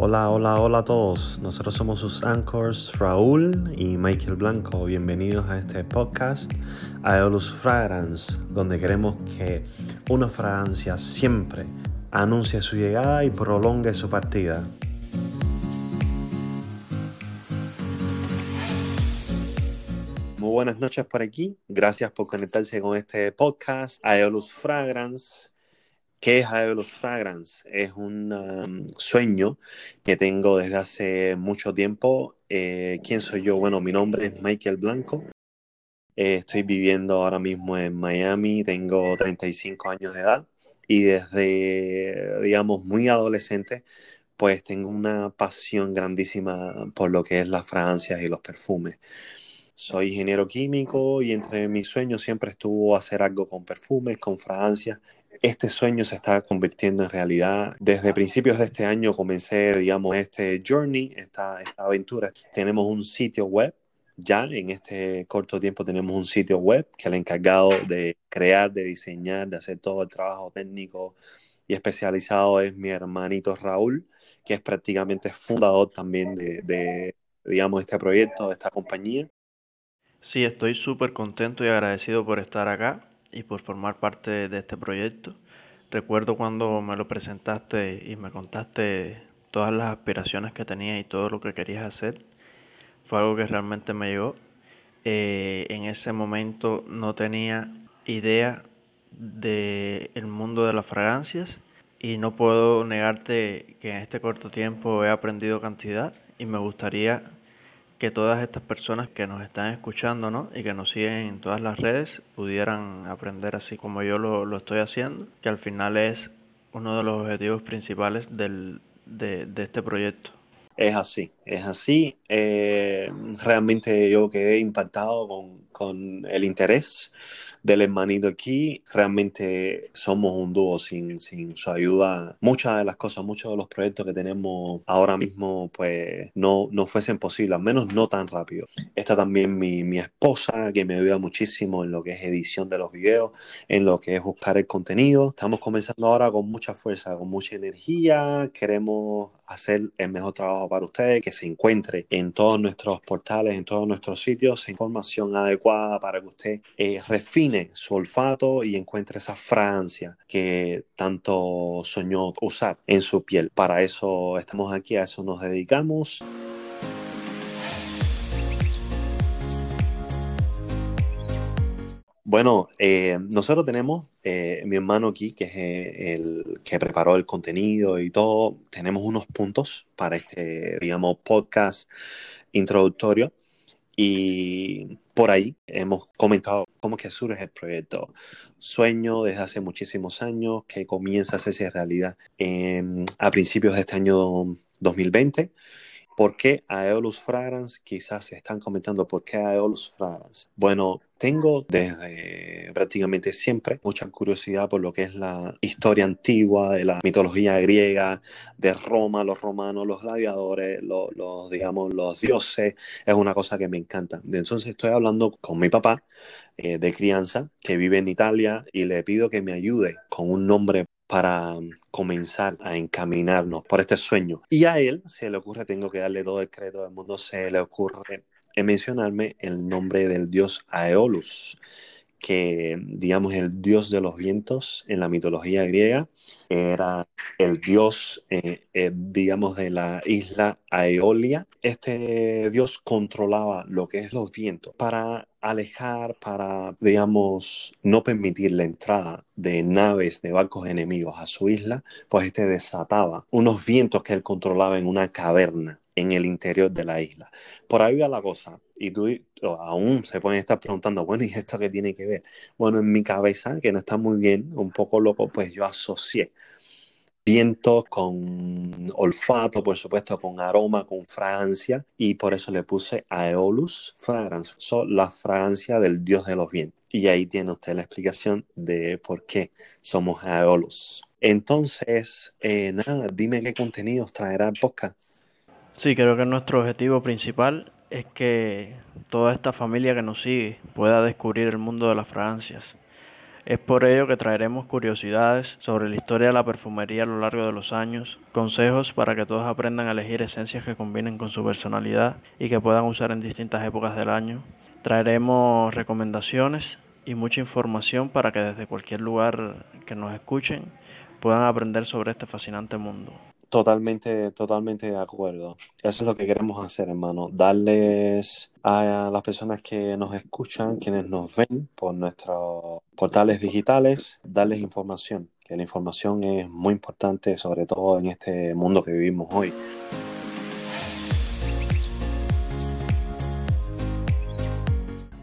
Hola, hola, hola a todos. Nosotros somos sus anchors Raúl y Michael Blanco. Bienvenidos a este podcast Aeolus Fragrance, donde queremos que una fragancia siempre anuncie su llegada y prolongue su partida. Muy buenas noches por aquí. Gracias por conectarse con este podcast Aeolus Fragrance. ¿Qué es Aeolus Fragrance? Es un um, sueño que tengo desde hace mucho tiempo. Eh, ¿Quién soy yo? Bueno, mi nombre es Michael Blanco. Eh, estoy viviendo ahora mismo en Miami, tengo 35 años de edad y desde, digamos, muy adolescente, pues tengo una pasión grandísima por lo que es las fragancias y los perfumes. Soy ingeniero químico y entre mis sueños siempre estuvo hacer algo con perfumes, con fragancias este sueño se está convirtiendo en realidad. Desde principios de este año comencé, digamos, este journey, esta, aventura. Tenemos un sitio web ya en este corto tiempo tenemos un sitio web que el encargado de crear, de diseñar, de hacer todo el trabajo técnico y especializado es mi hermanito Raúl, que es prácticamente fundador también de, de digamos, este proyecto, de esta compañía. Sí, estoy súper contento y agradecido por estar acá y por formar parte de este proyecto. Recuerdo cuando me lo presentaste y me contaste todas las aspiraciones que tenías y todo lo que querías hacer. Fue algo que realmente me llegó. Eh, en ese momento no tenía idea del el mundo de las fragancias y no puedo negarte que en este corto tiempo he aprendido cantidad y me gustaría que todas estas personas que nos están escuchando ¿no? y que nos siguen en todas las redes pudieran aprender así como yo lo, lo estoy haciendo, que al final es uno de los objetivos principales del, de, de este proyecto. Es así, es así. Eh, realmente yo quedé impactado con, con el interés del hermanito aquí. Realmente somos un dúo sin, sin su ayuda. Muchas de las cosas, muchos de los proyectos que tenemos ahora mismo, pues no, no fuesen posibles, al menos no tan rápido. Está también mi, mi esposa, que me ayuda muchísimo en lo que es edición de los videos, en lo que es buscar el contenido. Estamos comenzando ahora con mucha fuerza, con mucha energía. Queremos hacer el mejor trabajo para ustedes, que se encuentre en todos nuestros portales, en todos nuestros sitios, información adecuada para que usted eh, refine su olfato y encuentre esa fragancia que tanto soñó usar en su piel. Para eso estamos aquí, a eso nos dedicamos. Bueno, eh, nosotros tenemos eh, mi hermano aquí, que es eh, el que preparó el contenido y todo. Tenemos unos puntos para este, digamos, podcast introductorio. Y por ahí hemos comentado cómo que surge el proyecto. Sueño desde hace muchísimos años que comienza a hacerse realidad a principios de este año 2020. ¿Por qué Aeolus Fragrance? Quizás se están comentando por qué Aeolus Fragrance. Bueno, tengo desde prácticamente siempre mucha curiosidad por lo que es la historia antigua de la mitología griega, de Roma, los romanos, los gladiadores, los, digamos, los dioses. Es una cosa que me encanta. Entonces estoy hablando con mi papá eh, de crianza, que vive en Italia, y le pido que me ayude con un nombre para comenzar a encaminarnos por este sueño. Y a él se le ocurre, tengo que darle todo el crédito del mundo, se le ocurre mencionarme el nombre del dios Aeolus, que digamos el dios de los vientos en la mitología griega era el dios, eh, eh, digamos, de la isla Aeolia. Este dios controlaba lo que es los vientos para alejar, para, digamos, no permitir la entrada de naves, de barcos enemigos a su isla, pues este desataba unos vientos que él controlaba en una caverna en el interior de la isla. Por ahí va la cosa. Y tú aún se pueden estar preguntando, bueno, ¿y esto qué tiene que ver? Bueno, en mi cabeza, que no está muy bien, un poco loco, pues yo asocié vientos con olfato, por supuesto, con aroma, con fragancia, y por eso le puse Aeolus Fragrance, la fragancia del dios de los vientos. Y ahí tiene usted la explicación de por qué somos Aeolus. Entonces, eh, nada, dime qué contenidos traerá el podcast. Sí, creo que nuestro objetivo principal es que toda esta familia que nos sigue pueda descubrir el mundo de las fragancias. Es por ello que traeremos curiosidades sobre la historia de la perfumería a lo largo de los años, consejos para que todos aprendan a elegir esencias que combinen con su personalidad y que puedan usar en distintas épocas del año. Traeremos recomendaciones y mucha información para que desde cualquier lugar que nos escuchen puedan aprender sobre este fascinante mundo. Totalmente, totalmente de acuerdo. Eso es lo que queremos hacer, hermano. Darles a las personas que nos escuchan, quienes nos ven por nuestros portales digitales, darles información, que la información es muy importante, sobre todo en este mundo que vivimos hoy.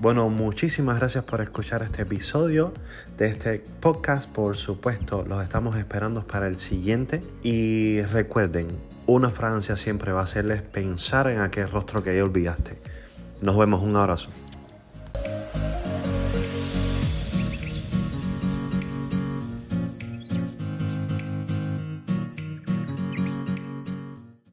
Bueno, muchísimas gracias por escuchar este episodio de este podcast. Por supuesto, los estamos esperando para el siguiente. Y recuerden, una Francia siempre va a hacerles pensar en aquel rostro que ya olvidaste. Nos vemos, un abrazo.